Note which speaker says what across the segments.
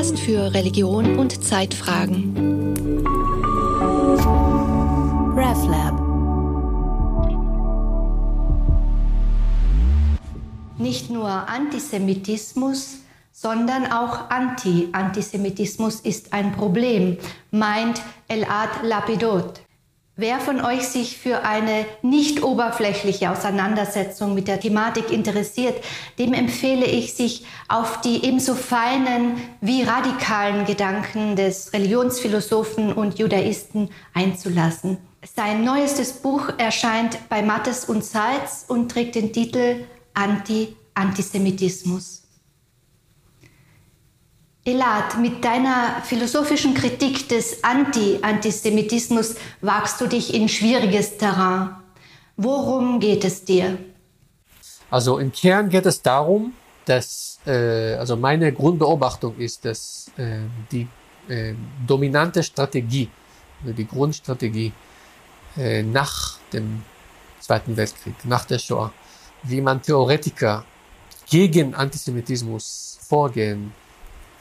Speaker 1: Podcast für Religion und Zeitfragen. RevLab
Speaker 2: Nicht nur Antisemitismus, sondern auch Anti-Antisemitismus ist ein Problem, meint Elad Lapidot. Wer von euch sich für eine nicht oberflächliche Auseinandersetzung mit der Thematik interessiert, dem empfehle ich, sich auf die ebenso feinen wie radikalen Gedanken des Religionsphilosophen und Judaisten einzulassen. Sein neuestes Buch erscheint bei Mattes und Seitz und trägt den Titel Anti-Antisemitismus. Elad, mit deiner philosophischen Kritik des Anti-Antisemitismus wagst du dich in schwieriges Terrain. Worum geht es dir?
Speaker 3: Also im Kern geht es darum, dass, äh, also meine Grundbeobachtung ist, dass äh, die äh, dominante Strategie, die Grundstrategie äh, nach dem Zweiten Weltkrieg, nach der Shoah, wie man Theoretiker gegen Antisemitismus vorgehen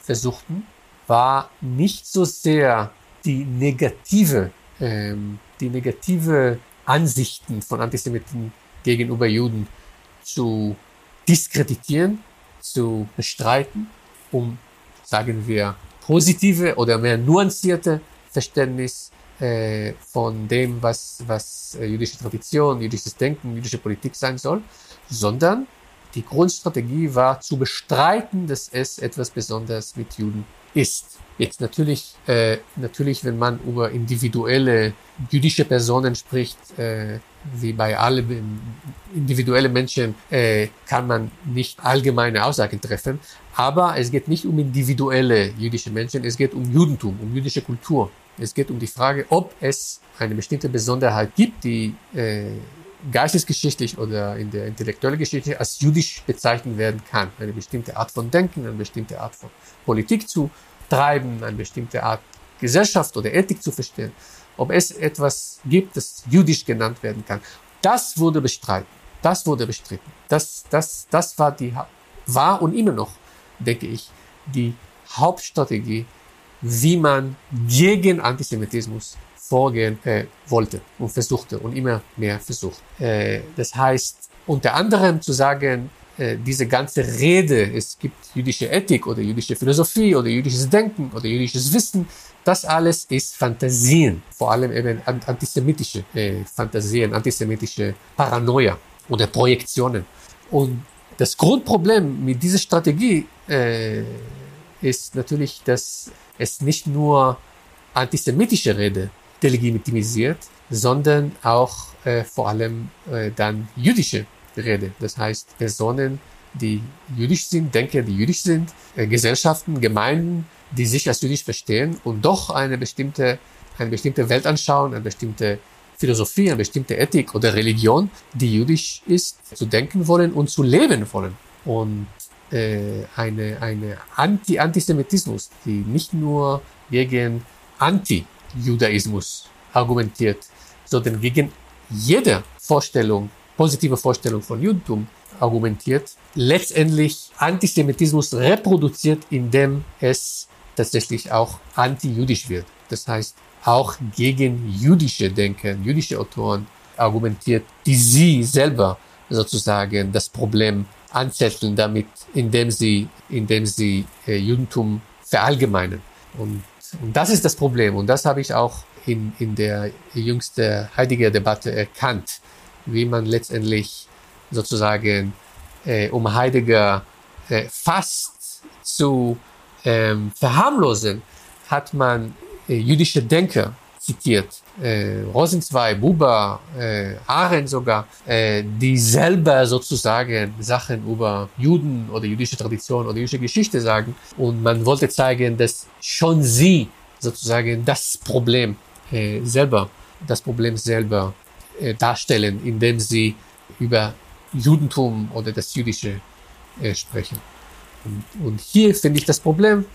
Speaker 3: versuchten, war nicht so sehr die negative, ähm, die negative Ansichten von Antisemiten gegenüber Juden zu diskreditieren, zu bestreiten, um, sagen wir, positive oder mehr nuancierte Verständnis äh, von dem, was, was äh, jüdische Tradition, jüdisches Denken, jüdische Politik sein soll, sondern die Grundstrategie war zu bestreiten, dass es etwas Besonderes mit Juden ist. Jetzt natürlich, äh, natürlich, wenn man über individuelle jüdische Personen spricht, äh, wie bei allen individuellen Menschen, äh, kann man nicht allgemeine Aussagen treffen. Aber es geht nicht um individuelle jüdische Menschen, es geht um Judentum, um jüdische Kultur. Es geht um die Frage, ob es eine bestimmte Besonderheit gibt, die äh, geistesgeschichtlich oder in der intellektuellen Geschichte als jüdisch bezeichnet werden kann. Eine bestimmte Art von Denken, eine bestimmte Art von Politik zu treiben, eine bestimmte Art Gesellschaft oder Ethik zu verstehen. Ob es etwas gibt, das jüdisch genannt werden kann. Das wurde bestritten. Das wurde bestritten. Das, das, das war die, war und immer noch, denke ich, die Hauptstrategie, wie man gegen Antisemitismus vorgehen äh, wollte und versuchte und immer mehr versucht. Äh, das heißt, unter anderem zu sagen, äh, diese ganze Rede, es gibt jüdische Ethik oder jüdische Philosophie oder jüdisches Denken oder jüdisches Wissen, das alles ist Fantasien, vor allem eben antisemitische äh, Fantasien, antisemitische Paranoia oder Projektionen. Und das Grundproblem mit dieser Strategie äh, ist natürlich, dass es nicht nur antisemitische Rede delegitimisiert, sondern auch äh, vor allem äh, dann jüdische Rede. Das heißt, Personen, die jüdisch sind, Denker, die jüdisch sind, äh, Gesellschaften, Gemeinden, die sich als jüdisch verstehen und doch eine bestimmte, eine bestimmte Weltanschauung, eine bestimmte Philosophie, eine bestimmte Ethik oder Religion, die jüdisch ist, zu denken wollen und zu leben wollen. Und äh, eine, eine Anti-Antisemitismus, die nicht nur gegen Anti Judaismus argumentiert, sondern gegen jede Vorstellung, positive Vorstellung von Judentum argumentiert, letztendlich Antisemitismus reproduziert, indem es tatsächlich auch anti-jüdisch wird. Das heißt, auch gegen jüdische Denker, jüdische Autoren argumentiert, die sie selber sozusagen das Problem anzetteln damit, indem sie, indem sie äh, Judentum verallgemeinern. Und und das ist das Problem. Und das habe ich auch in, in der jüngsten Heidegger-Debatte erkannt, wie man letztendlich sozusagen äh, um Heidegger äh, fast zu ähm, verharmlosen, hat man äh, jüdische Denker zitiert, äh, Rosenzweig, Buber, äh, Arendt sogar, äh, die selber sozusagen Sachen über Juden oder jüdische Tradition oder jüdische Geschichte sagen. Und man wollte zeigen, dass schon sie sozusagen das Problem äh, selber, das Problem selber äh, darstellen, indem sie über Judentum oder das Jüdische äh, sprechen. Und, und hier finde ich das Problem,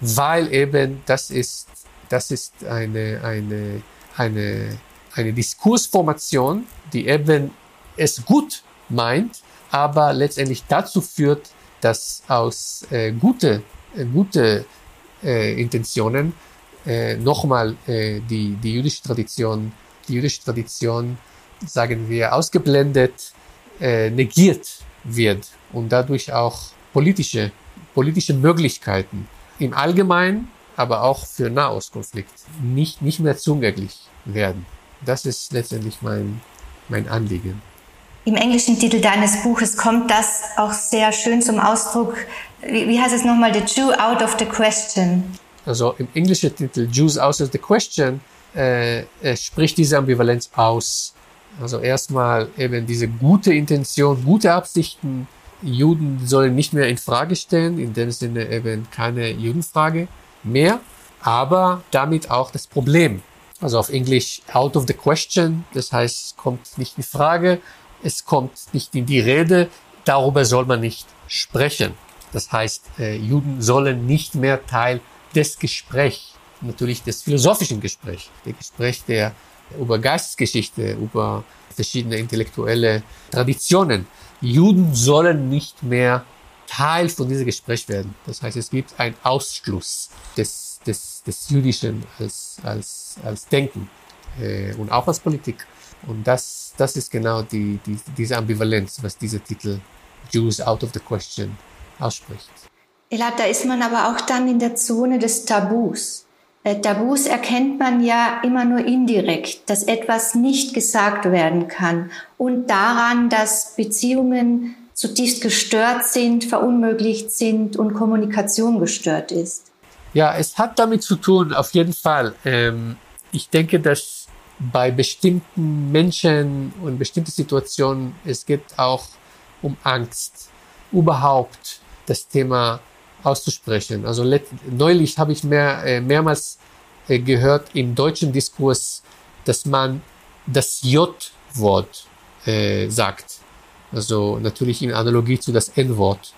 Speaker 3: weil eben das ist das ist eine, eine, eine, eine Diskursformation, die eben es gut meint, aber letztendlich dazu führt, dass aus äh, gute, äh, gute äh, Intentionen äh, nochmal äh, die, die jüdische Tradition, die jüdische Tradition, sagen wir, ausgeblendet, äh, negiert wird und dadurch auch politische, politische Möglichkeiten. Im Allgemeinen, aber auch für Nahostkonflikt nicht, nicht mehr zugänglich werden. Das ist letztendlich mein, mein Anliegen.
Speaker 2: Im englischen Titel deines Buches kommt das auch sehr schön zum Ausdruck. Wie, wie heißt es nochmal? The Jew out of the question.
Speaker 3: Also im englischen Titel Jews out of the question äh, spricht diese Ambivalenz aus. Also erstmal eben diese gute Intention, gute Absichten. Juden sollen nicht mehr in Frage stellen, in dem Sinne eben keine Judenfrage mehr, aber damit auch das Problem. Also auf Englisch out of the question, das heißt, es kommt nicht in Frage, es kommt nicht in die Rede, darüber soll man nicht sprechen. Das heißt, äh, Juden sollen nicht mehr Teil des Gesprächs, natürlich des philosophischen Gesprächs, der Gespräch der über Geistesgeschichte, über verschiedene intellektuelle Traditionen. Juden sollen nicht mehr Teil von diesem Gespräch werden. Das heißt, es gibt einen Ausschluss des, des, des Jüdischen als, als, als Denken äh, und auch als Politik. Und das, das ist genau die, die, diese Ambivalenz, was dieser Titel Jews out of the question ausspricht.
Speaker 2: Elad, da ist man aber auch dann in der Zone des Tabus. Äh, Tabus erkennt man ja immer nur indirekt, dass etwas nicht gesagt werden kann und daran, dass Beziehungen zutiefst gestört sind, verunmöglicht sind und Kommunikation gestört ist.
Speaker 3: Ja, es hat damit zu tun, auf jeden Fall. Ähm, ich denke, dass bei bestimmten Menschen und bestimmten Situationen, es geht auch um Angst, überhaupt das Thema auszusprechen. Also neulich habe ich mehr, äh, mehrmals äh, gehört im deutschen Diskurs, dass man das J-Wort äh, sagt. Also natürlich in Analogie zu das N-Wort,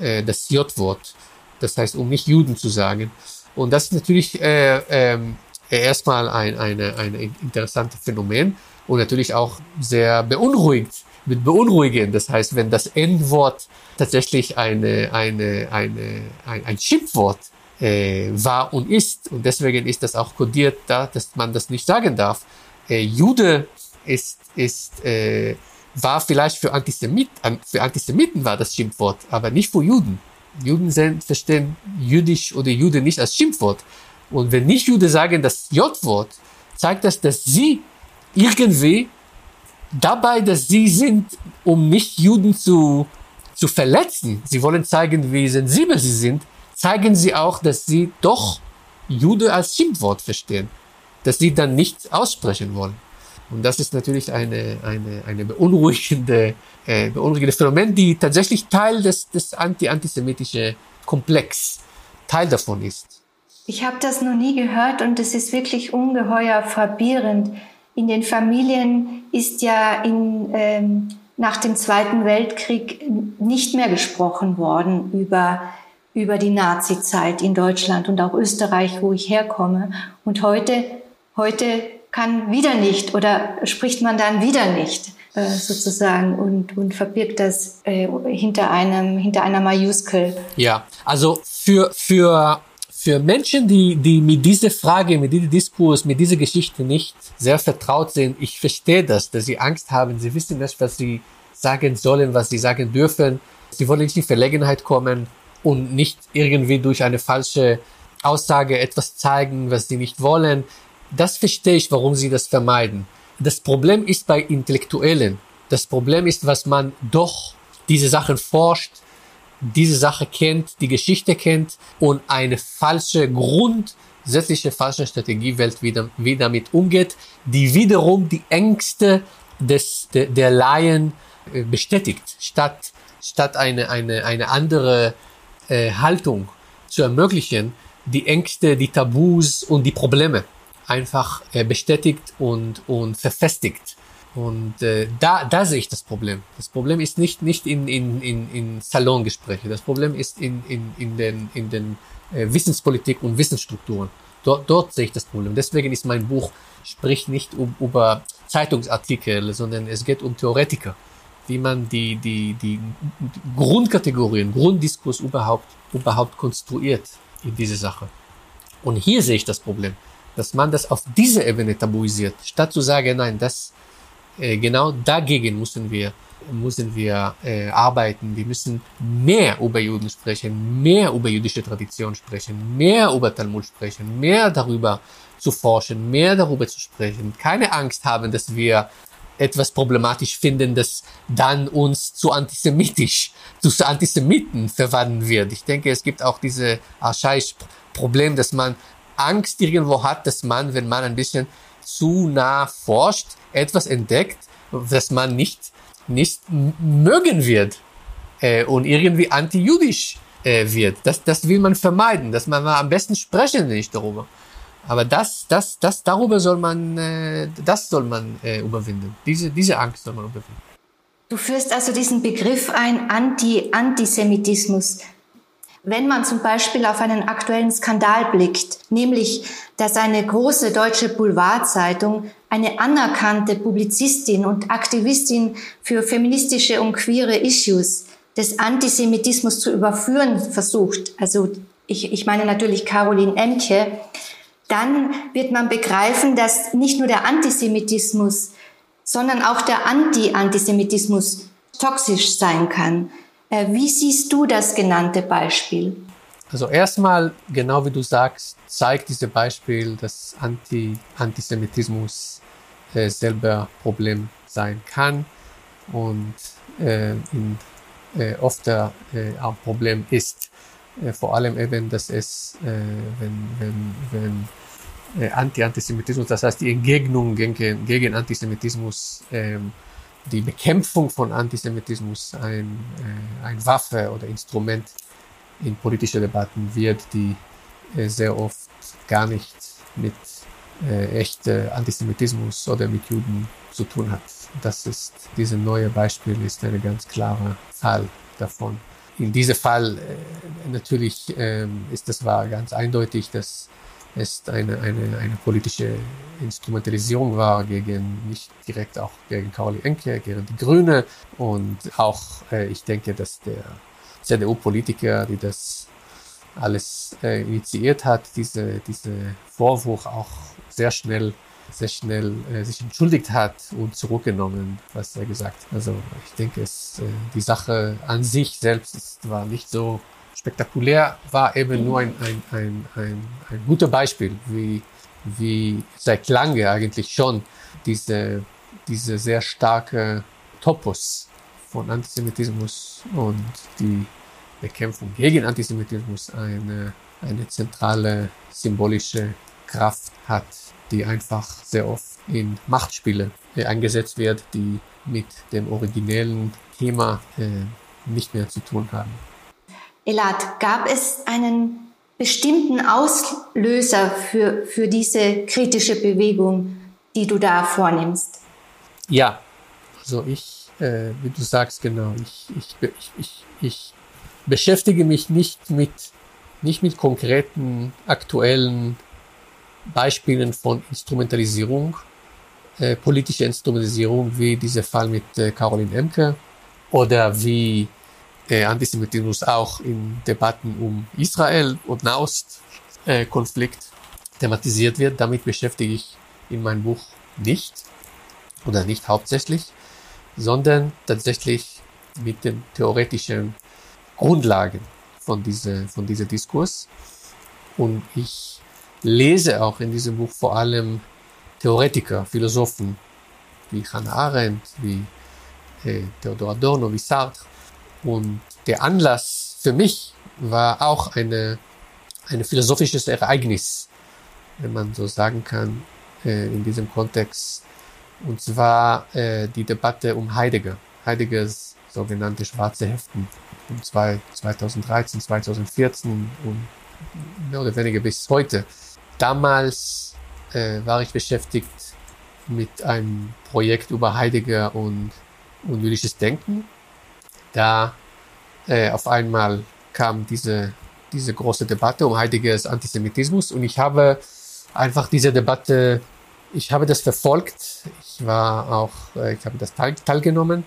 Speaker 3: äh, das J-Wort. Das heißt, um nicht Juden zu sagen. Und das ist natürlich äh, ähm, erstmal ein eine, eine interessante Phänomen und natürlich auch sehr beunruhigt, mit beunruhigend. Das heißt, wenn das N-Wort tatsächlich eine, eine, eine, ein, ein Schimpfwort äh, war und ist, und deswegen ist das auch kodiert da, dass man das nicht sagen darf. Äh, Jude ist, ist äh, war vielleicht für, Antisemit, für Antisemiten war das Schimpfwort, aber nicht für Juden. Juden sind, verstehen jüdisch oder Jude nicht als Schimpfwort. Und wenn nicht Jude sagen das J-Wort, zeigt das, dass sie irgendwie dabei, dass sie sind, um nicht Juden zu, zu verletzen, sie wollen zeigen, wie sensibel sie sind, zeigen sie auch, dass sie doch Jude als Schimpfwort verstehen, dass sie dann nicht aussprechen wollen. Und das ist natürlich eine, eine, eine beunruhigende, äh, beunruhigende Phänomen, die tatsächlich Teil des, des anti-antisemitischen Komplex, Teil davon ist.
Speaker 2: Ich habe das noch nie gehört und es ist wirklich ungeheuer verwirrend. In den Familien ist ja in, ähm, nach dem Zweiten Weltkrieg nicht mehr gesprochen worden über, über die Nazi-Zeit in Deutschland und auch Österreich, wo ich herkomme. Und heute, heute kann wieder nicht oder spricht man dann wieder nicht äh, sozusagen und, und verbirgt das äh, hinter einem hinter einer Majuskel.
Speaker 3: Ja, also für für für Menschen, die die mit dieser Frage, mit diesem Diskurs, mit dieser Geschichte nicht sehr vertraut sind, ich verstehe das, dass sie Angst haben, sie wissen nicht, was sie sagen sollen, was sie sagen dürfen. Sie wollen nicht in Verlegenheit kommen und nicht irgendwie durch eine falsche Aussage etwas zeigen, was sie nicht wollen. Das verstehe ich, warum sie das vermeiden. Das Problem ist bei Intellektuellen. Das Problem ist, was man doch diese Sachen forscht, diese Sache kennt, die Geschichte kennt und eine falsche, grundsätzliche falsche Strategie Welt wieder, wie damit umgeht, die wiederum die Ängste des, der, der Laien äh, bestätigt, statt, statt eine, eine, eine andere äh, Haltung zu ermöglichen, die Ängste, die Tabus und die Probleme einfach äh, bestätigt und, und verfestigt. Und äh, da, da sehe ich das Problem. Das Problem ist nicht, nicht in, in, in, in Salongespräche. Das Problem ist in, in, in den, in den äh, Wissenspolitik und Wissensstrukturen. Dort, dort sehe ich das Problem. Deswegen ist mein Buch, spricht nicht um, über Zeitungsartikel, sondern es geht um Theoretiker. Wie man die, die, die Grundkategorien, Grunddiskurs überhaupt, überhaupt konstruiert in diese Sache. Und hier sehe ich das Problem, dass man das auf diese Ebene tabuisiert, statt zu sagen, nein, das äh, genau dagegen müssen wir müssen wir äh, arbeiten. Wir müssen mehr über Juden sprechen, mehr über jüdische Tradition sprechen, mehr über Talmud sprechen, mehr darüber zu forschen, mehr darüber zu sprechen. Keine Angst haben, dass wir etwas problematisch finden, das dann uns zu antisemitisch, zu Antisemiten verwandeln wird. Ich denke, es gibt auch diese archaische Problem, dass man Angst irgendwo hat, dass man, wenn man ein bisschen zu nah forscht, etwas entdeckt, das man nicht, nicht mögen wird äh, und irgendwie anti-jüdisch äh, wird. Das, das will man vermeiden, dass man am besten sprechen nicht darüber. Aber das, das, das, darüber soll man, äh, das soll man äh, überwinden. Diese, diese Angst soll man überwinden.
Speaker 2: Du führst also diesen Begriff ein, Anti-Antisemitismus. Wenn man zum Beispiel auf einen aktuellen Skandal blickt, nämlich, dass eine große deutsche Boulevardzeitung eine anerkannte Publizistin und Aktivistin für feministische und queere Issues des Antisemitismus zu überführen versucht, also ich, ich meine natürlich Caroline Emke, dann wird man begreifen, dass nicht nur der Antisemitismus, sondern auch der Anti-Antisemitismus toxisch sein kann. Äh, wie siehst du das genannte Beispiel?
Speaker 3: Also erstmal, genau wie du sagst, zeigt dieses Beispiel, dass Anti Antisemitismus äh, selber Problem sein kann und äh, in, äh, oft äh, auch Problem ist. Äh, vor allem eben, dass es, äh, wenn, wenn, wenn Anti-Antisemitismus, das heißt die Entgegnung gegen, gegen Antisemitismus, ähm, die Bekämpfung von Antisemitismus ein, äh, ein Waffe oder Instrument in politische Debatten wird, die äh, sehr oft gar nicht mit äh, echter Antisemitismus oder mit Juden zu tun hat. Das ist, dieses neue Beispiel ist ein ganz klarer Fall davon in diesem Fall äh, natürlich ähm, ist das war ganz eindeutig, dass es eine, eine, eine politische Instrumentalisierung war gegen, nicht direkt auch gegen Kauli Enke, gegen die Grüne und auch, äh, ich denke, dass der CDU-Politiker, die das alles äh, initiiert hat, diese, diese Vorwurf auch sehr schnell sehr schnell äh, sich entschuldigt hat und zurückgenommen, was er gesagt. Also ich denke, es, äh, die Sache an sich selbst ist, war nicht so spektakulär, war eben nur ein, ein, ein, ein, ein guter Beispiel, wie, wie seit lange eigentlich schon diese, diese sehr starke Topos von Antisemitismus und die Bekämpfung gegen Antisemitismus eine, eine zentrale symbolische Kraft hat die einfach sehr oft in Machtspiele äh, eingesetzt wird, die mit dem originellen Thema äh, nicht mehr zu tun haben.
Speaker 2: Elad, gab es einen bestimmten Auslöser für, für diese kritische Bewegung, die du da vornimmst?
Speaker 3: Ja, also ich, äh, wie du sagst, genau, ich, ich, ich, ich, ich beschäftige mich nicht mit, nicht mit konkreten aktuellen Beispielen von Instrumentalisierung, äh, politischer Instrumentalisierung, wie dieser Fall mit äh, Caroline Emke oder wie Antisemitismus auch in Debatten um Israel und Nahostkonflikt äh, thematisiert wird. Damit beschäftige ich in meinem Buch nicht oder nicht hauptsächlich, sondern tatsächlich mit den theoretischen Grundlagen von dieser, von dieser Diskurs. Und ich lese auch in diesem Buch vor allem Theoretiker, Philosophen wie Hannah Arendt, wie äh, Theodor Adorno, wie Sartre. Und der Anlass für mich war auch eine, ein philosophisches Ereignis, wenn man so sagen kann, äh, in diesem Kontext. Und zwar äh, die Debatte um Heidegger, Heideggers sogenannte schwarze Heften, um 2013, 2014 und mehr oder weniger bis heute. Damals äh, war ich beschäftigt mit einem Projekt über Heidegger und, und jüdisches Denken. Da äh, auf einmal kam diese, diese große Debatte um Heideggers Antisemitismus und ich habe einfach diese Debatte, ich habe das verfolgt. Ich war auch, äh, ich habe das teil, teilgenommen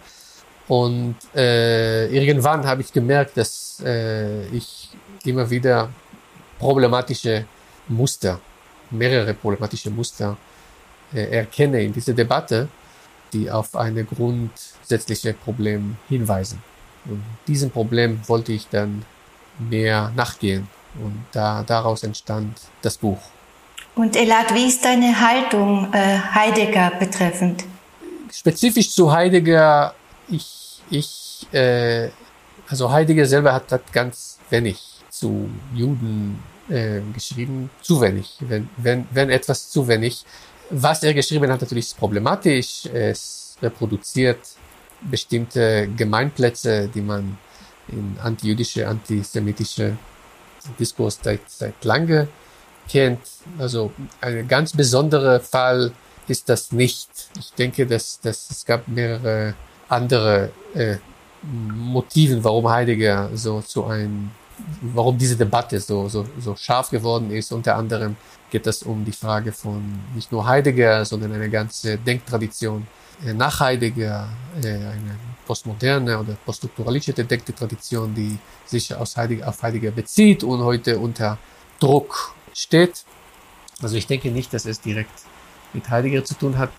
Speaker 3: und äh, irgendwann habe ich gemerkt, dass äh, ich immer wieder problematische Muster, mehrere problematische Muster äh, erkenne in dieser Debatte, die auf eine grundsätzliche Problem hinweisen. Und diesem Problem wollte ich dann mehr nachgehen. Und da, daraus entstand das Buch.
Speaker 2: Und Elad, wie ist deine Haltung äh, Heidegger betreffend?
Speaker 3: Spezifisch zu Heidegger, ich, ich äh, also Heidegger selber hat, hat ganz wenig zu Juden äh, geschrieben, zu wenig, wenn, wenn, wenn etwas zu wenig. Was er geschrieben hat, natürlich ist problematisch. Es reproduziert bestimmte Gemeinplätze, die man in antijüdische, antisemitische Diskurs seit, seit lange kennt. Also ein ganz besonderer Fall ist das nicht. Ich denke, dass, dass es gab mehrere andere äh, Motiven, warum Heidegger so zu ein, warum diese Debatte so, so, so scharf geworden ist. Unter anderem geht es um die Frage von nicht nur Heidegger, sondern eine ganze Denktradition äh, nach Heidegger, äh, eine postmoderne oder poststrukturalistische Denktradition, die sich aus Heidegger, auf Heidegger bezieht und heute unter Druck steht. Also ich denke nicht, dass es direkt mit Heidegger zu tun hat.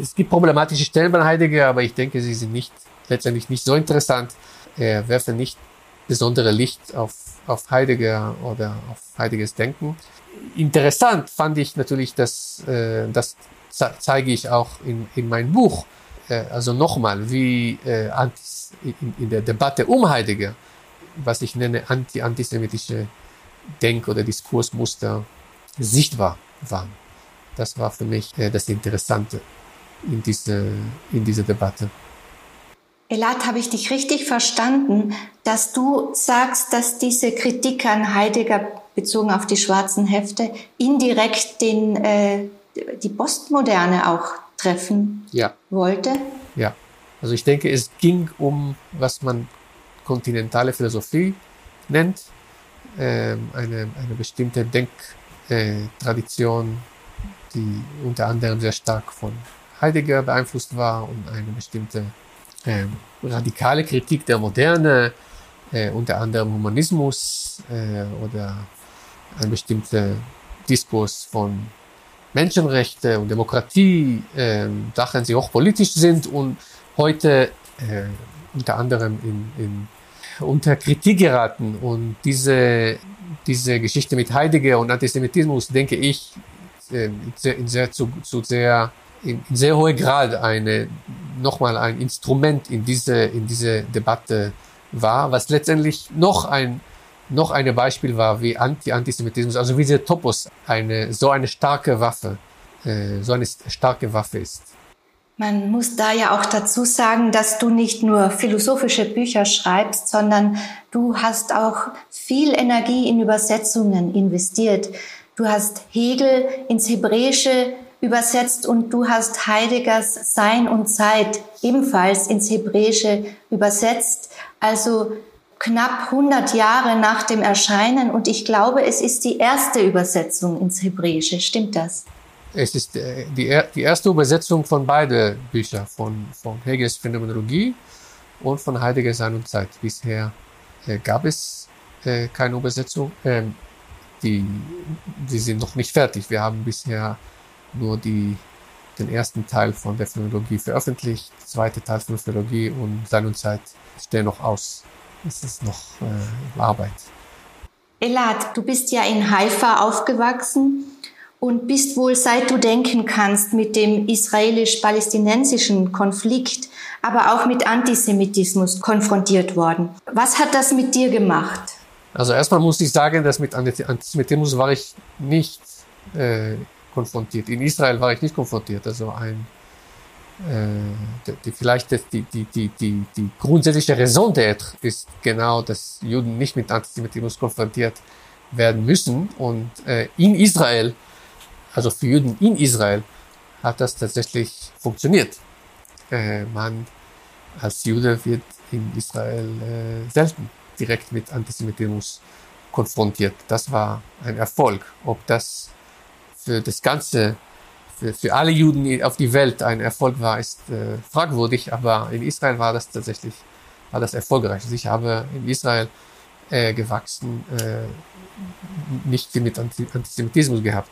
Speaker 3: Es gibt problematische Stellen bei Heidegger, aber ich denke, sie sind nicht letztendlich nicht so interessant. Er werfe nicht besondere Licht auf, auf Heidegger oder auf Heideggers Denken. Interessant fand ich natürlich, dass äh, das zeige ich auch in, in meinem Buch. Äh, also nochmal, wie äh, in, in der Debatte um Heidegger, was ich nenne anti-antisemitische Denk- oder Diskursmuster sichtbar waren. Das war für mich äh, das Interessante in, diese, in dieser Debatte.
Speaker 2: Elat, habe ich dich richtig verstanden, dass du sagst, dass diese Kritik an Heidegger bezogen auf die schwarzen Hefte indirekt den, äh, die Postmoderne auch treffen
Speaker 3: ja.
Speaker 2: wollte?
Speaker 3: Ja, also ich denke, es ging um, was man kontinentale Philosophie nennt, ähm, eine, eine bestimmte Denktradition, äh, die unter anderem sehr stark von Heidegger beeinflusst war und eine bestimmte äh, radikale Kritik der Moderne, äh, unter anderem Humanismus äh, oder ein bestimmter Diskurs von Menschenrechte und Demokratie, äh, Sachen, die hochpolitisch sind und heute äh, unter anderem in, in, unter Kritik geraten. Und diese, diese Geschichte mit Heidegger und Antisemitismus, denke ich, äh, in sehr, in sehr zu, zu sehr in, in sehr hohem Grad eine, nochmal ein Instrument in diese, in diese Debatte war, was letztendlich noch ein, noch ein Beispiel war, wie Anti-Antisemitismus, also wie dieser Topos eine, so eine starke Waffe, äh, so eine starke Waffe ist.
Speaker 2: Man muss da ja auch dazu sagen, dass du nicht nur philosophische Bücher schreibst, sondern du hast auch viel Energie in Übersetzungen investiert. Du hast Hegel ins Hebräische übersetzt und du hast Heideggers Sein und Zeit ebenfalls ins Hebräische übersetzt, also knapp 100 Jahre nach dem Erscheinen und ich glaube, es ist die erste Übersetzung ins Hebräische. Stimmt das?
Speaker 3: Es ist äh, die, die erste Übersetzung von beiden Büchern, von, von Hegels Phänomenologie und von Heidegger Sein und Zeit. Bisher äh, gab es äh, keine Übersetzung. Ähm, die, die sind noch nicht fertig. Wir haben bisher nur die, den ersten Teil von der Phänomenologie veröffentlicht, der zweite Teil von der Phänomenologie und Sein und Zeit stehen noch aus. Es ist noch äh, Arbeit.
Speaker 2: Elad, du bist ja in Haifa aufgewachsen und bist wohl seit du denken kannst mit dem israelisch-palästinensischen Konflikt, aber auch mit Antisemitismus konfrontiert worden. Was hat das mit dir gemacht?
Speaker 3: Also erstmal muss ich sagen, dass mit Antisemitismus war ich nicht äh, konfrontiert. In Israel war ich nicht konfrontiert. Also ein, die, vielleicht die, die, die, die, die grundsätzliche Raison d'être ist genau, dass Juden nicht mit Antisemitismus konfrontiert werden müssen. Und äh, in Israel, also für Juden in Israel, hat das tatsächlich funktioniert. Äh, man als Jude wird in Israel äh, selten direkt mit Antisemitismus konfrontiert. Das war ein Erfolg. Ob das für das Ganze, für, alle Juden auf die Welt ein Erfolg war, ist äh, fragwürdig, aber in Israel war das tatsächlich war das erfolgreich. Also ich habe in Israel äh, gewachsen, äh, nicht mit Antisemitismus gehabt.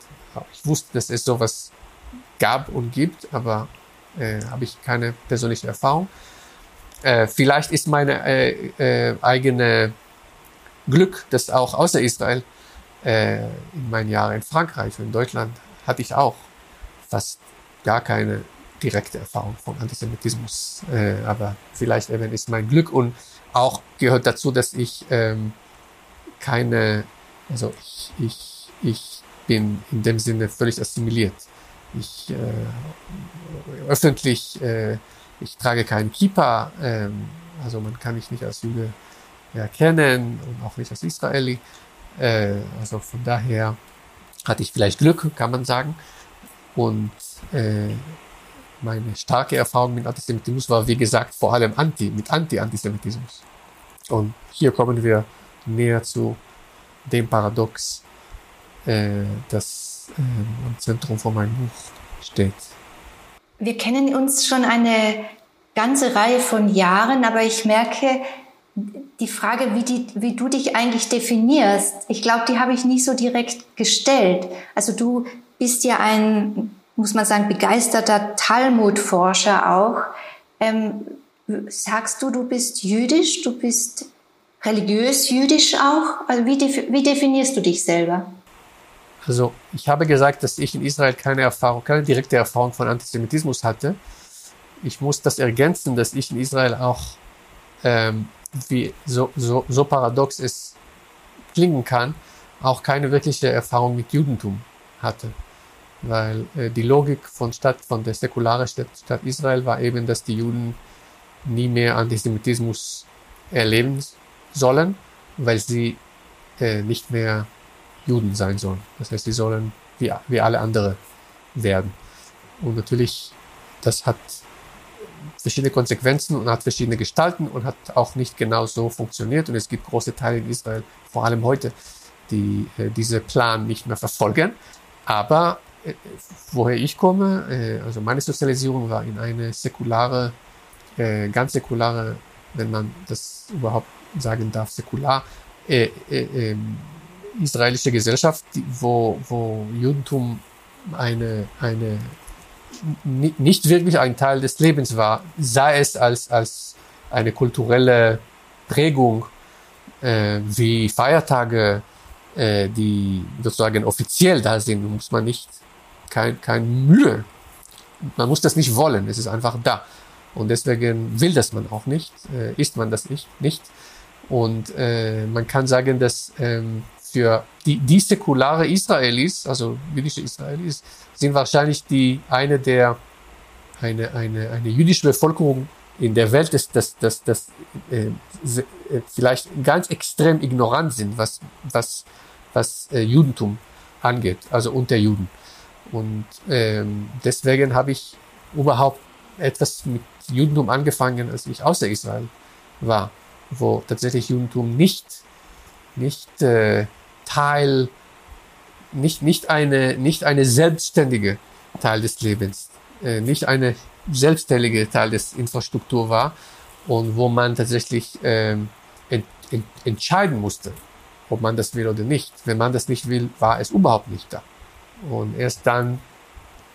Speaker 3: Ich wusste, dass es sowas gab und gibt, aber äh, habe ich keine persönliche Erfahrung. Äh, vielleicht ist meine äh, äh, eigene Glück, dass auch außer Israel äh, in meinen Jahren in Frankreich und in Deutschland hatte ich auch fast gar keine direkte Erfahrung von Antisemitismus. Äh, aber vielleicht eben ist mein Glück und auch gehört dazu, dass ich ähm, keine, also ich, ich, ich bin in dem Sinne völlig assimiliert. Ich äh, öffentlich, äh, ich trage keinen Kippa, ähm, also man kann mich nicht als Jude erkennen und auch nicht als Israeli. Äh, also von daher hatte ich vielleicht Glück, kann man sagen. Und äh, meine starke Erfahrung mit Antisemitismus war, wie gesagt, vor allem anti, mit Anti-Antisemitismus. Und hier kommen wir näher zu dem Paradox, äh, das äh, im Zentrum von meinem Buch steht.
Speaker 2: Wir kennen uns schon eine ganze Reihe von Jahren, aber ich merke, die Frage, wie, die, wie du dich eigentlich definierst, ich glaube, die habe ich nicht so direkt gestellt. Also du bist ja ein, muss man sagen, begeisterter Talmud-Forscher auch. Ähm, sagst du, du bist jüdisch, du bist religiös jüdisch auch? Also wie, wie definierst du dich selber?
Speaker 3: Also ich habe gesagt, dass ich in Israel keine Erfahrung, keine direkte Erfahrung von Antisemitismus hatte. Ich muss das ergänzen, dass ich in Israel auch ähm, wie so, so, so paradox es klingen kann, auch keine wirkliche Erfahrung mit Judentum hatte. Weil äh, die Logik von Stadt, von der säkularen Stadt, Stadt Israel war eben, dass die Juden nie mehr Antisemitismus erleben sollen, weil sie äh, nicht mehr Juden sein sollen. Das heißt, sie sollen wie, wie alle andere werden. Und natürlich, das hat verschiedene Konsequenzen und hat verschiedene Gestalten und hat auch nicht genau so funktioniert. Und es gibt große Teile in Israel, vor allem heute, die äh, diese Plan nicht mehr verfolgen. Aber woher ich komme, äh, also meine Sozialisierung war in eine säkulare, äh, ganz säkulare, wenn man das überhaupt sagen darf, säkular, äh, äh, ähm, israelische Gesellschaft, wo, wo Judentum eine, eine nicht wirklich ein Teil des Lebens war, sei es als, als eine kulturelle Prägung äh, wie Feiertage, äh, die sozusagen offiziell da sind, muss man nicht kein, kein Mühe. Man muss das nicht wollen, es ist einfach da. Und deswegen will das man auch nicht, äh, ist man das nicht. nicht. Und äh, man kann sagen, dass ähm, für die, die säkulare Israelis, also jüdische Israelis, sind wahrscheinlich die eine der eine, eine, eine jüdische Bevölkerung in der Welt ist, dass, dass, dass äh, äh, vielleicht ganz extrem ignorant sind, was, was, was äh, Judentum angeht, also unter Juden. Und ähm, deswegen habe ich überhaupt etwas mit Judentum angefangen, als ich außer Israel war, wo tatsächlich Judentum nicht, nicht äh, Teil, nicht, nicht, eine, nicht eine selbstständige Teil des Lebens, äh, nicht eine selbstständige Teil des Infrastruktur war und wo man tatsächlich ähm, ent, ent, entscheiden musste, ob man das will oder nicht. Wenn man das nicht will, war es überhaupt nicht da. Und erst dann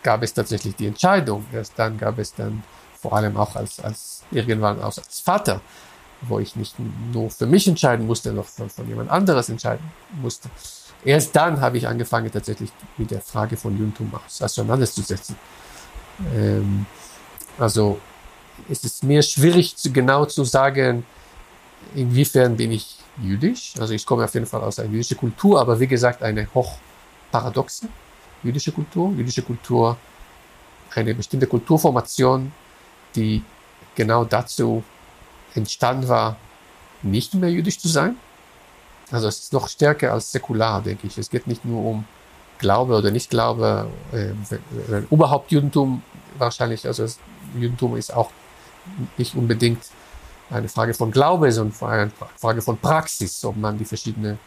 Speaker 3: gab es tatsächlich die Entscheidung. Erst dann gab es dann vor allem auch als, als irgendwann auch als Vater wo ich nicht nur für mich entscheiden musste, noch von, von jemand anderes entscheiden musste. Erst dann habe ich angefangen, tatsächlich mit der Frage von Judentum auseinanderzusetzen. Ähm, also es ist mir schwierig, zu, genau zu sagen, inwiefern bin ich jüdisch. Also ich komme auf jeden Fall aus einer jüdischen Kultur, aber wie gesagt, eine hochparadoxe jüdische Kultur. Jüdische Kultur, eine bestimmte Kulturformation, die genau dazu entstanden war, nicht mehr jüdisch zu sein. Also es ist noch stärker als säkular, denke ich. Es geht nicht nur um Glaube oder Nicht-Glaube, äh, überhaupt Judentum wahrscheinlich, also das Judentum ist auch nicht unbedingt eine Frage von Glaube, sondern eine Frage von Praxis, ob man die verschiedenen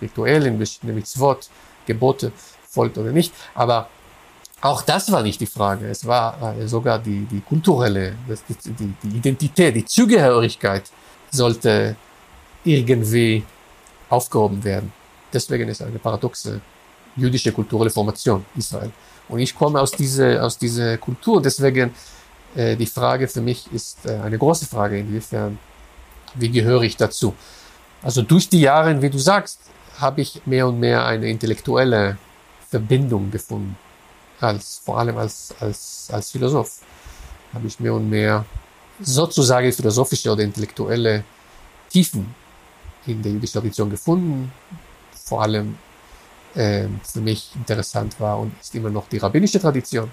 Speaker 3: Rituellen, verschiedene Mitzvot, Gebote folgt oder nicht. Aber auch das war nicht die Frage. Es war sogar die, die kulturelle, die, die, die Identität, die Zugehörigkeit sollte irgendwie aufgehoben werden. Deswegen ist eine paradoxe jüdische kulturelle Formation Israel. Und ich komme aus dieser, aus dieser Kultur. Deswegen äh, die Frage für mich ist äh, eine große Frage, inwiefern, wie gehöre ich dazu? Also durch die Jahre, wie du sagst, habe ich mehr und mehr eine intellektuelle Verbindung gefunden, als, vor allem als, als, als Philosoph. Habe ich mehr und mehr sozusagen philosophische oder intellektuelle Tiefen in der jüdischen Tradition gefunden. Vor allem äh, für mich interessant war und ist immer noch die rabbinische Tradition.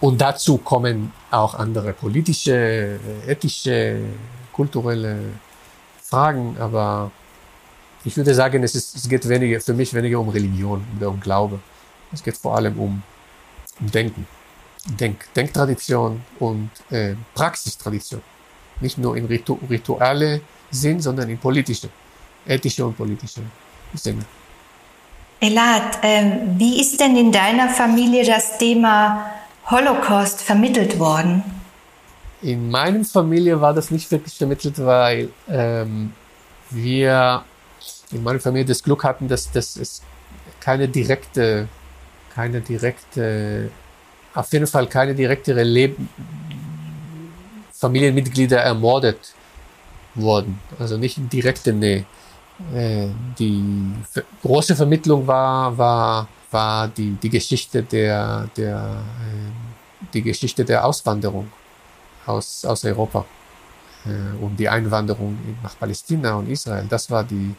Speaker 3: Und dazu kommen auch andere politische, ethische, kulturelle Fragen, aber ich würde sagen, es, ist, es geht weniger, für mich weniger um Religion oder um Glaube. Es geht vor allem um, um Denken. Denk, Denktradition und äh, Praxistradition. Nicht nur in Ritu rituelle Sinn, sondern in politische, ethische und politische Sinne.
Speaker 2: Elad, äh, wie ist denn in deiner Familie das Thema Holocaust vermittelt worden?
Speaker 3: In meiner Familie war das nicht wirklich vermittelt, weil ähm, wir in meiner Familie das Glück hatten, dass, dass es keine direkte, keine direkte, auf jeden Fall keine direkte Leben, Familienmitglieder ermordet wurden. Also nicht in direkter Nähe. Äh, die große Vermittlung war, war, war die, die Geschichte der, der, äh, die Geschichte der Auswanderung aus, aus Europa äh, und die Einwanderung nach Palästina und Israel. Das war die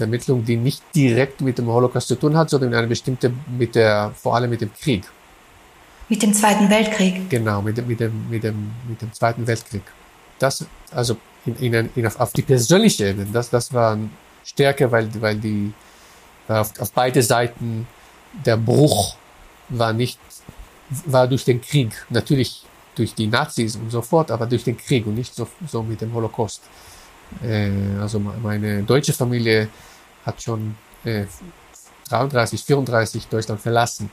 Speaker 3: Vermittlung, die nicht direkt mit dem Holocaust zu tun hat, sondern eine bestimmte, mit der, vor allem mit dem Krieg.
Speaker 2: Mit dem Zweiten Weltkrieg.
Speaker 3: Genau, mit dem, mit dem, mit dem, mit dem Zweiten Weltkrieg. Das, also in, in, in, auf, die persönliche Ebene, das, das war Stärke, weil, weil die auf, auf beide Seiten der Bruch war nicht, war durch den Krieg. Natürlich durch die Nazis und so fort, aber durch den Krieg und nicht so, so mit dem Holocaust. Äh, also meine deutsche Familie hat schon äh, 33, 34 Deutschland verlassen.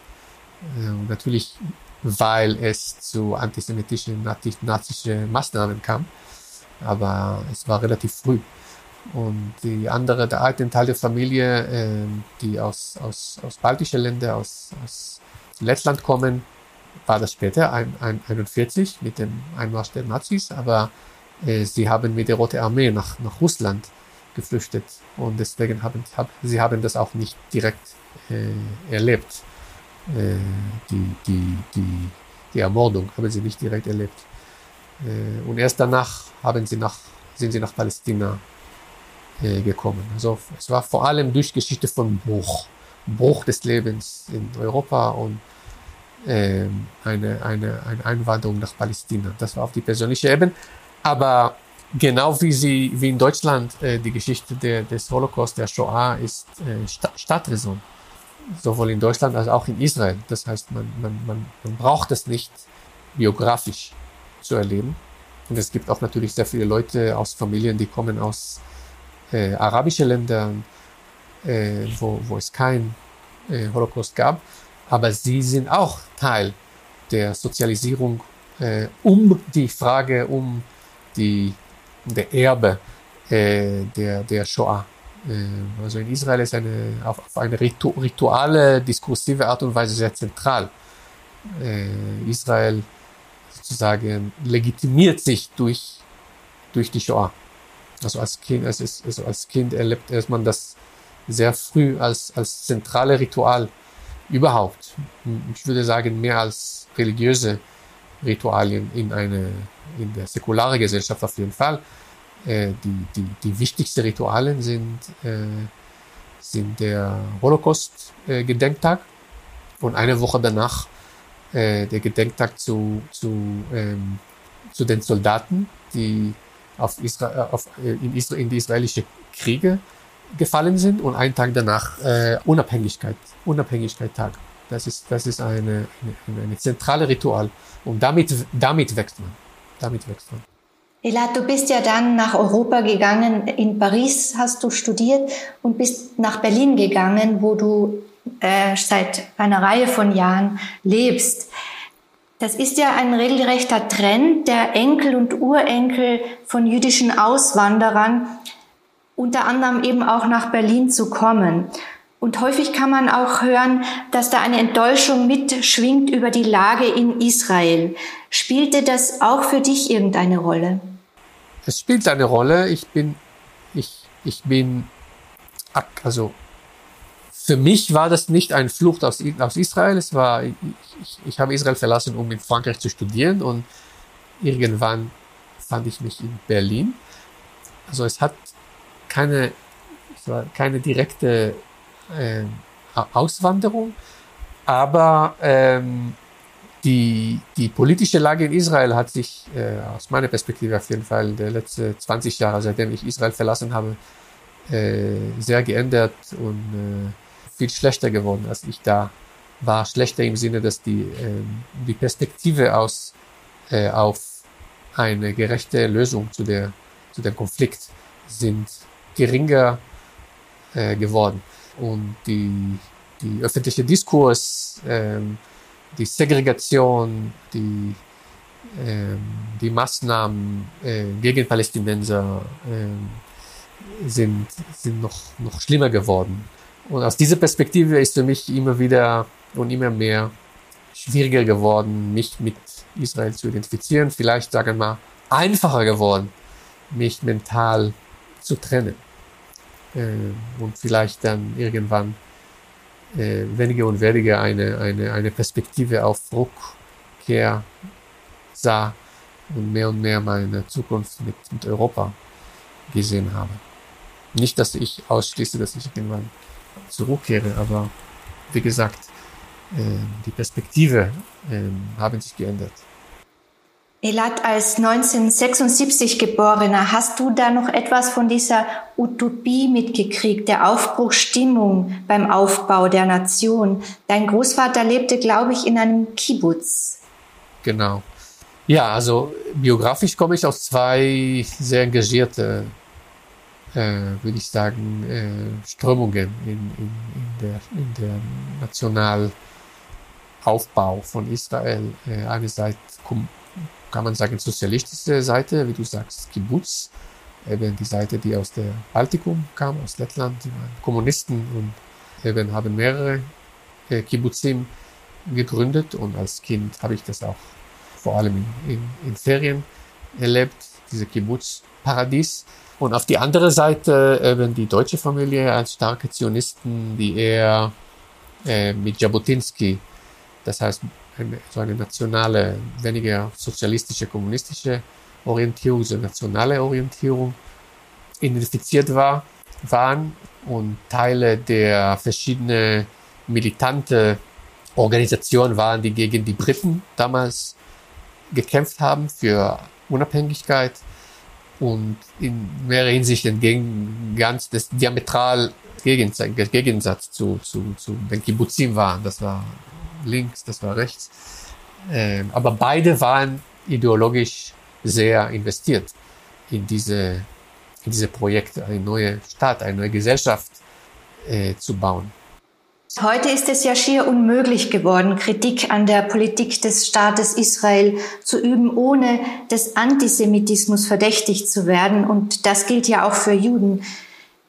Speaker 3: Äh, und natürlich, weil es zu antisemitischen, nazischen Maßnahmen kam. Aber es war relativ früh. Und die andere, der alte Teil der Familie, äh, die aus, aus, aus baltischen Ländern, aus, aus Lettland kommen, war das später, ein, ein, 41 mit dem Einmarsch der Nazis, aber äh, sie haben mit der Rote Armee nach, nach Russland geflüchtet und deswegen haben hab, sie haben das auch nicht direkt äh, erlebt. Äh, die, die, die, die Ermordung haben sie nicht direkt erlebt. Äh, und erst danach haben sie nach, sind sie nach Palästina äh, gekommen. Also es war vor allem durch Geschichte von Bruch, Bruch des Lebens in Europa und äh, eine, eine, eine Einwanderung nach Palästina. Das war auf die persönliche Ebene. Aber genau wie sie, wie in Deutschland äh, die Geschichte der, des Holocaust, der Shoah ist äh, Sta. Sowohl in Deutschland als auch in Israel. Das heißt, man, man, man, man braucht es nicht biografisch zu erleben. Und es gibt auch natürlich sehr viele Leute aus Familien, die kommen aus äh, arabische Länder, äh, wo, wo es kein äh, Holocaust gab. Aber sie sind auch Teil der Sozialisierung äh, um die Frage, um die, der Erbe äh, der, der Shoah. Äh, also in Israel ist eine, auf, auf eine ritu rituale, diskursive Art und Weise sehr zentral. Äh, Israel sozusagen legitimiert sich durch, durch die Shoah. Also als Kind, also als Kind erlebt man das sehr früh als, als zentrale Ritual überhaupt. Ich würde sagen, mehr als religiöse Ritualien in eine, in der säkularen Gesellschaft auf jeden Fall. Äh, die, die, die wichtigsten Rituale sind, äh, sind der Holocaust-Gedenktag äh, und eine Woche danach äh, der Gedenktag zu, zu, ähm, zu den Soldaten, die auf Isra auf, äh, in, Isra in die israelische Kriege gefallen sind und einen Tag danach äh, Unabhängigkeit, Unabhängigkeit-Tag. Das ist, das ist eine, eine, eine zentrale Ritual und damit, damit wächst man. Damit wächst man.
Speaker 2: Elad, du bist ja dann nach Europa gegangen. In Paris hast du studiert und bist nach Berlin gegangen, wo du äh, seit einer Reihe von Jahren lebst. Das ist ja ein regelrechter Trend der Enkel und Urenkel von jüdischen Auswanderern unter anderem eben auch nach Berlin zu kommen. Und häufig kann man auch hören, dass da eine Enttäuschung mitschwingt über die Lage in Israel. Spielte das auch für dich irgendeine Rolle?
Speaker 3: Es spielt eine Rolle. Ich bin, ich, ich bin, also für mich war das nicht ein Flucht aus, aus Israel. Es war, ich, ich habe Israel verlassen, um in Frankreich zu studieren und irgendwann fand ich mich in Berlin. Also es hat keine, es war keine direkte äh, Auswanderung, aber ähm, die, die politische Lage in Israel hat sich äh, aus meiner Perspektive auf jeden Fall den letzten 20 Jahre, seitdem ich Israel verlassen habe, äh, sehr geändert und äh, viel schlechter geworden, als ich da war. Schlechter im Sinne, dass die, äh, die Perspektive aus, äh, auf eine gerechte Lösung zu, der, zu dem Konflikt sind geringer äh, geworden und die, die öffentliche Diskurs, ähm, die Segregation, die, ähm, die Maßnahmen äh, gegen Palästinenser äh, sind, sind noch, noch schlimmer geworden. Und aus dieser Perspektive ist für mich immer wieder und immer mehr schwieriger geworden, mich mit Israel zu identifizieren. Vielleicht, sagen wir mal, einfacher geworden, mich mental zu trennen äh, und vielleicht dann irgendwann äh, weniger und weniger eine, eine, eine Perspektive auf Rückkehr sah und mehr und mehr meine Zukunft mit, mit Europa gesehen habe. Nicht, dass ich ausschließe, dass ich irgendwann zurückkehre, aber wie gesagt, äh, die Perspektive äh, haben sich geändert.
Speaker 2: Elat, als 1976 Geborener, hast du da noch etwas von dieser Utopie mitgekriegt, der Aufbruchstimmung beim Aufbau der Nation? Dein Großvater lebte, glaube ich, in einem Kibbutz.
Speaker 3: Genau. Ja, also biografisch komme ich aus zwei sehr engagierte, äh, würde ich sagen, äh, Strömungen in, in, in, der, in der Nationalaufbau von Israel. Äh, einerseits kann man sagen, sozialistische Seite, wie du sagst, Kibbutz, eben die Seite, die aus der Baltikum kam, aus Lettland, die waren Kommunisten und eben haben mehrere äh, Kibbutzim gegründet. Und als Kind habe ich das auch vor allem in, in, in Ferien erlebt, diese Kibbutz-Paradies. Und auf die andere Seite eben die deutsche Familie als starke Zionisten, die eher äh, mit Jabotinsky, das heißt so eine nationale, weniger sozialistische, kommunistische Orientierung, so nationale Orientierung identifiziert war, waren und Teile der verschiedenen militante Organisationen waren, die gegen die Briten damals gekämpft haben für Unabhängigkeit und in mehrerer Hinsicht entgegen ganz das diametral Gegensatz, Gegensatz zu, zu, zu den Kibbutzim waren. Das war links, das war rechts. Ähm, aber beide waren ideologisch sehr investiert in diese, in diese Projekte, eine neue Stadt, eine neue Gesellschaft äh, zu bauen.
Speaker 2: Heute ist es ja schier unmöglich geworden, Kritik an der Politik des Staates Israel zu üben, ohne des Antisemitismus verdächtigt zu werden. Und das gilt ja auch für Juden.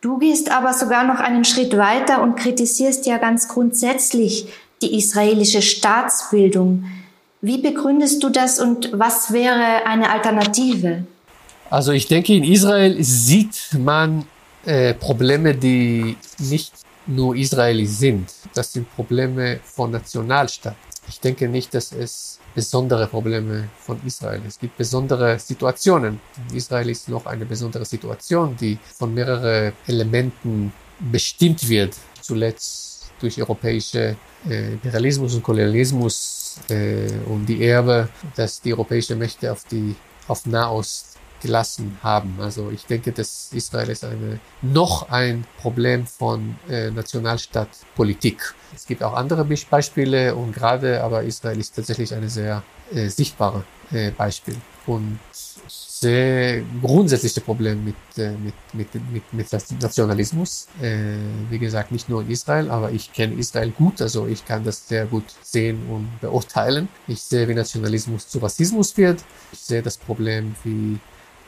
Speaker 2: Du gehst aber sogar noch einen Schritt weiter und kritisierst ja ganz grundsätzlich die israelische Staatsbildung. Wie begründest du das und was wäre eine Alternative?
Speaker 3: Also ich denke, in Israel sieht man äh, Probleme, die nicht nur Israelis sind. Das sind Probleme von Nationalstaat. Ich denke nicht, dass es besondere Probleme von Israel. Es gibt besondere Situationen. Israel ist noch eine besondere Situation, die von mehreren Elementen bestimmt wird. Zuletzt durch europäische äh, Imperialismus und Kolonialismus äh, und die Erbe, dass die europäischen Mächte auf die auf Nahost gelassen haben. Also ich denke, dass Israel ist eine, noch ein Problem von äh, Nationalstaatpolitik. Es gibt auch andere Beispiele und gerade, aber Israel ist tatsächlich eine sehr äh, sichtbare äh, Beispiel. Und sehr grundsätzliche Problem mit, äh, mit, mit, mit, mit Nationalismus. Äh, wie gesagt, nicht nur in Israel, aber ich kenne Israel gut, also ich kann das sehr gut sehen und beurteilen. Ich sehe, wie Nationalismus zu Rassismus wird. Ich sehe das Problem, wie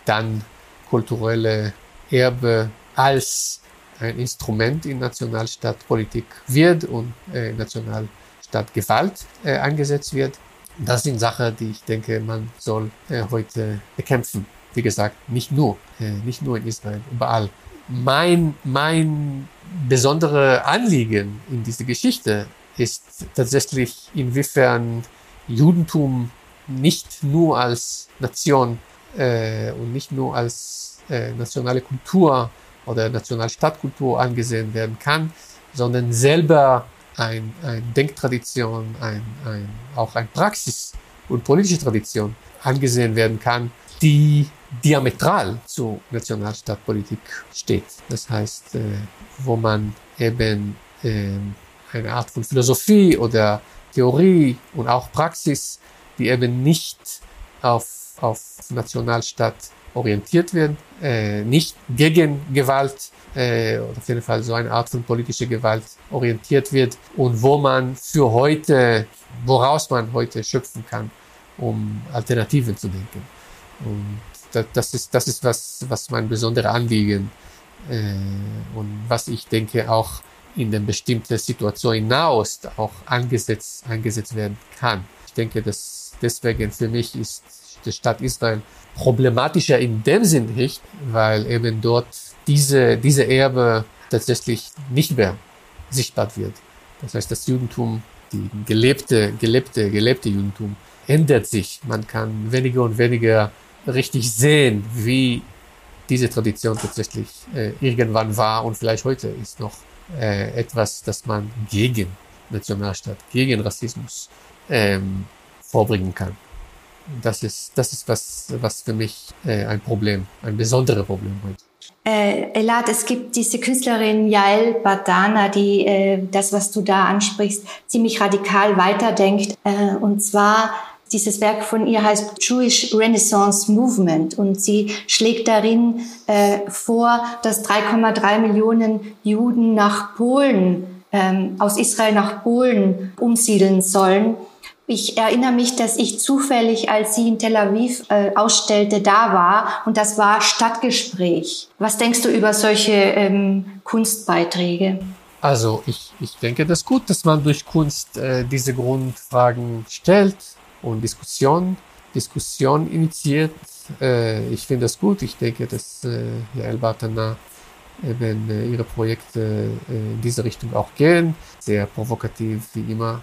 Speaker 3: dann kulturelle Erbe als ein Instrument in Nationalstaatpolitik wird und äh, Nationalstaatgewalt äh, eingesetzt wird. Das sind Sachen, die ich denke, man soll äh, heute bekämpfen. Wie gesagt, nicht nur, äh, nicht nur in Israel, überall. Mein, mein besondere Anliegen in dieser Geschichte ist tatsächlich, inwiefern Judentum nicht nur als Nation äh, und nicht nur als äh, nationale Kultur oder Nationalstadtkultur angesehen werden kann, sondern selber ein, ein Denktradition, ein, ein, auch ein Praxis und politische Tradition angesehen werden kann, die diametral zur Nationalstadtpolitik steht. Das heißt, äh, wo man eben äh, eine Art von Philosophie oder Theorie und auch Praxis, die eben nicht auf, auf Nationalstaat orientiert wird, äh, nicht gegen Gewalt äh, auf jeden Fall so eine Art von politischer Gewalt orientiert wird und wo man für heute, woraus man heute schöpfen kann, um Alternativen zu denken. Und das, das ist, das ist was, was mein besonderes Anliegen äh, und was ich denke auch in der bestimmten Situation hinaus auch angesetzt, eingesetzt werden kann. Ich denke, dass deswegen für mich ist die Stadt Israel problematischer in dem Sinn nicht, weil eben dort diese, diese Erbe tatsächlich nicht mehr sichtbar wird. Das heißt, das Judentum, die gelebte, gelebte, gelebte Judentum ändert sich. Man kann weniger und weniger richtig sehen, wie diese Tradition tatsächlich äh, irgendwann war und vielleicht heute ist noch äh, etwas, das man gegen Nationalstaat, gegen Rassismus ähm, vorbringen kann. Das ist, das ist was, was für mich äh, ein Problem, ein besonderes Problem heute.
Speaker 2: Äh, Elad, es gibt diese Künstlerin Yael Badana, die äh, das, was du da ansprichst, ziemlich radikal weiterdenkt. Äh, und zwar dieses Werk von ihr heißt Jewish Renaissance Movement und sie schlägt darin äh, vor, dass 3,3 Millionen Juden nach Polen, ähm, aus Israel nach Polen umsiedeln sollen. Ich erinnere mich, dass ich zufällig, als sie in Tel Aviv äh, ausstellte, da war und das war Stadtgespräch. Was denkst du über solche ähm, Kunstbeiträge?
Speaker 3: Also ich, ich denke, das ist gut, dass man durch Kunst äh, diese Grundfragen stellt und Diskussion, Diskussion initiiert. Äh, ich finde das gut. Ich denke, dass äh, Yael Bartana eben äh, ihre Projekte äh, in diese Richtung auch gehen. Sehr provokativ wie immer.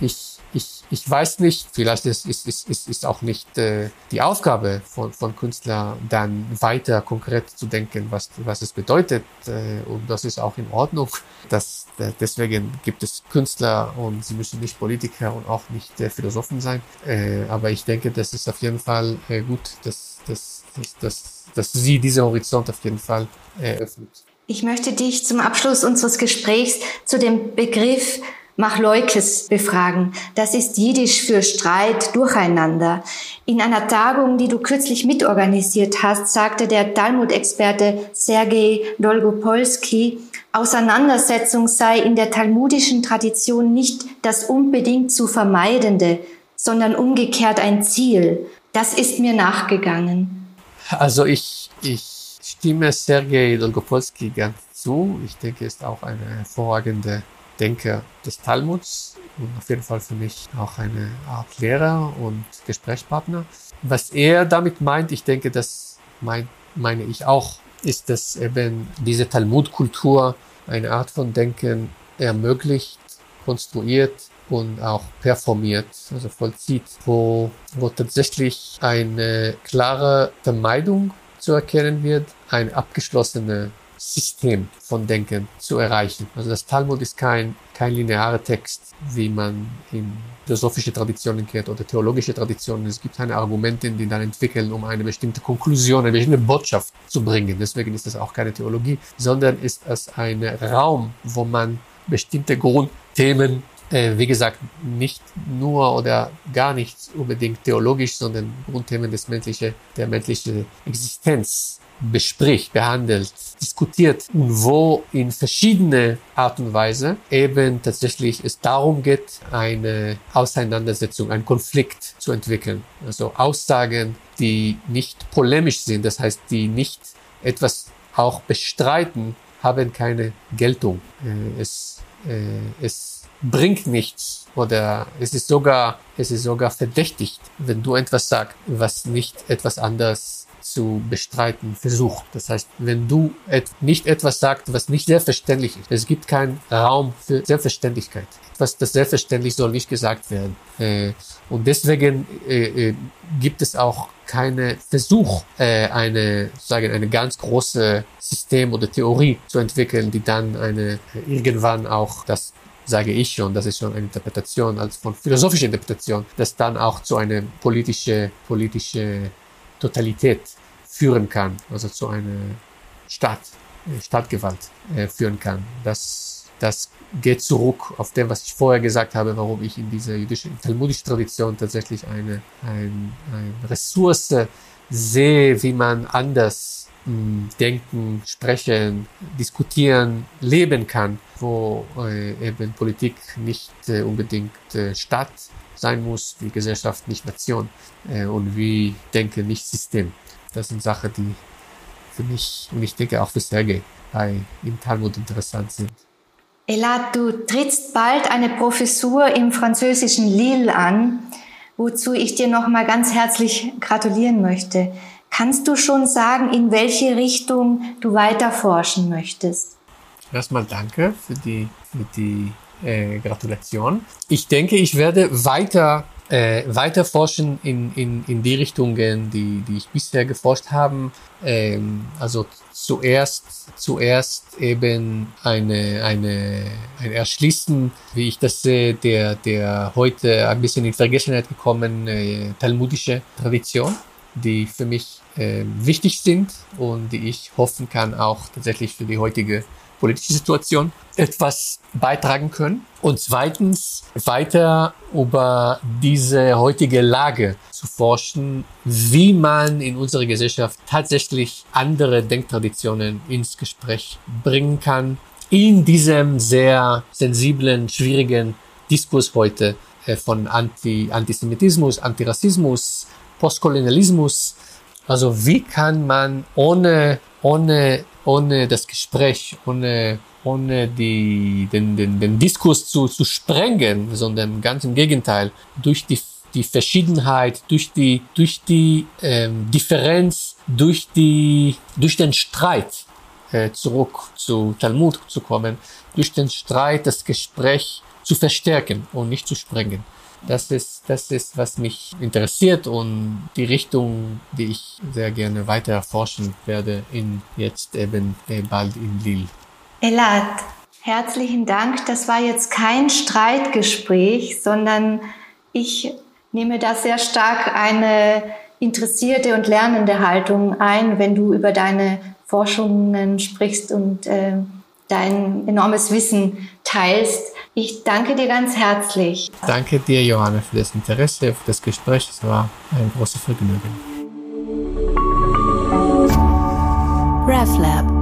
Speaker 3: Ich ich, ich weiß nicht, vielleicht ist, ist, ist, ist, ist auch nicht äh, die Aufgabe von, von Künstler, dann weiter konkret zu denken, was, was es bedeutet. Äh, und das ist auch in Ordnung. Das, äh, deswegen gibt es Künstler und sie müssen nicht Politiker und auch nicht äh, Philosophen sein. Äh, aber ich denke, das ist auf jeden Fall äh, gut, dass, dass, dass, dass, dass sie diesen Horizont auf jeden Fall eröffnet.
Speaker 2: Ich möchte dich zum Abschluss unseres Gesprächs zu dem Begriff Machleukes befragen. Das ist Jiddisch für Streit, Durcheinander. In einer Tagung, die du kürzlich mitorganisiert hast, sagte der Talmud-Experte Sergei Dolgopolsky, Auseinandersetzung sei in der talmudischen Tradition nicht das unbedingt zu vermeidende, sondern umgekehrt ein Ziel. Das ist mir nachgegangen.
Speaker 3: Also ich, ich stimme Sergei Dolgopolsky ganz zu. Ich denke, er ist auch eine hervorragende Denker des Talmuds und auf jeden Fall für mich auch eine Art Lehrer und Gesprächspartner. Was er damit meint, ich denke, das mein, meine ich auch, ist, dass eben diese Talmudkultur eine Art von Denken ermöglicht, konstruiert und auch performiert, also vollzieht, wo, wo tatsächlich eine klare Vermeidung zu erkennen wird, eine abgeschlossene System von Denken zu erreichen. Also das Talmud ist kein, kein linearer Text, wie man in philosophische Traditionen kennt oder theologische Traditionen. Es gibt keine Argumente, die dann entwickeln, um eine bestimmte Konklusion, eine bestimmte Botschaft zu bringen. Deswegen ist das auch keine Theologie, sondern ist es ein Raum, wo man bestimmte Grundthemen äh, wie gesagt, nicht nur oder gar nicht unbedingt theologisch, sondern Grundthemen des menschlichen, der menschlichen Existenz bespricht, behandelt, diskutiert und wo in verschiedene Art und Weise eben tatsächlich es darum geht, eine Auseinandersetzung, einen Konflikt zu entwickeln. Also Aussagen, die nicht polemisch sind, das heißt, die nicht etwas auch bestreiten, haben keine Geltung. Äh, es, äh, es bringt nichts oder es ist sogar, es ist sogar verdächtigt, wenn du etwas sagst, was nicht etwas anderes zu bestreiten versucht. Das heißt, wenn du et nicht etwas sagst, was nicht selbstverständlich ist, es gibt keinen Raum für Selbstverständlichkeit. Etwas, das selbstverständlich soll nicht gesagt werden. Äh, und deswegen äh, äh, gibt es auch keine Versuch, äh, eine, sagen, eine ganz große System oder Theorie zu entwickeln, die dann eine irgendwann auch das sage ich schon, das ist schon eine Interpretation als von philosophischer Interpretation, das dann auch zu einer politische politische Totalität führen kann, also zu einer Staat, äh, Stadtgewalt äh, führen kann. Das, das geht zurück auf dem, was ich vorher gesagt habe, warum ich in dieser jüdischen, talmudischen Tradition tatsächlich eine, ein, eine Ressource sehe, wie man anders mh, hm, denken, sprechen, diskutieren, leben kann, wo äh, eben Politik nicht äh, unbedingt äh, Staat sein muss, wie Gesellschaft nicht Nation äh, und wie Denken nicht System. Das sind Sachen, die für mich und ich denke auch für Sergei bei im Talmud interessant sind.
Speaker 2: Elad, du trittst bald eine Professur im französischen Lille an, wozu ich dir nochmal ganz herzlich gratulieren möchte. Kannst du schon sagen, in welche Richtung du weiter forschen möchtest?
Speaker 3: Erstmal danke für die, für die äh, Gratulation. Ich denke, ich werde weiter äh, weiter forschen in, in, in die Richtungen, die, die ich bisher geforscht habe. Ähm, also zuerst, zuerst eben eine, eine, ein Erschließen, wie ich das sehe, der, der heute ein bisschen in Vergessenheit gekommen äh, talmudische Tradition, die für mich äh, wichtig sind und die ich hoffen kann auch tatsächlich für die heutige politische Situation etwas beitragen können. Und zweitens weiter über diese heutige Lage zu forschen, wie man in unserer Gesellschaft tatsächlich andere Denktraditionen ins Gespräch bringen kann, in diesem sehr sensiblen, schwierigen Diskurs heute äh, von Anti Antisemitismus, Antirassismus, Postkolonialismus. Also wie kann man ohne, ohne ohne das Gespräch, ohne, ohne die, den, den, den Diskurs zu, zu sprengen, sondern ganz im Gegenteil, durch die, die Verschiedenheit, durch die, durch die ähm, Differenz, durch, die, durch den Streit äh, zurück zu Talmud zu kommen, durch den Streit das Gespräch zu verstärken und nicht zu sprengen. Das ist, das ist, was mich interessiert und die Richtung, die ich sehr gerne weiter erforschen werde, in jetzt eben äh, bald in Lille.
Speaker 2: Elad, herzlichen Dank. Das war jetzt kein Streitgespräch, sondern ich nehme da sehr stark eine interessierte und lernende Haltung ein, wenn du über deine Forschungen sprichst und äh, dein enormes Wissen teilst. Ich danke dir ganz herzlich.
Speaker 3: Danke dir, Johanna, für das Interesse, für das Gespräch. Es war ein großes Vergnügen. RefLab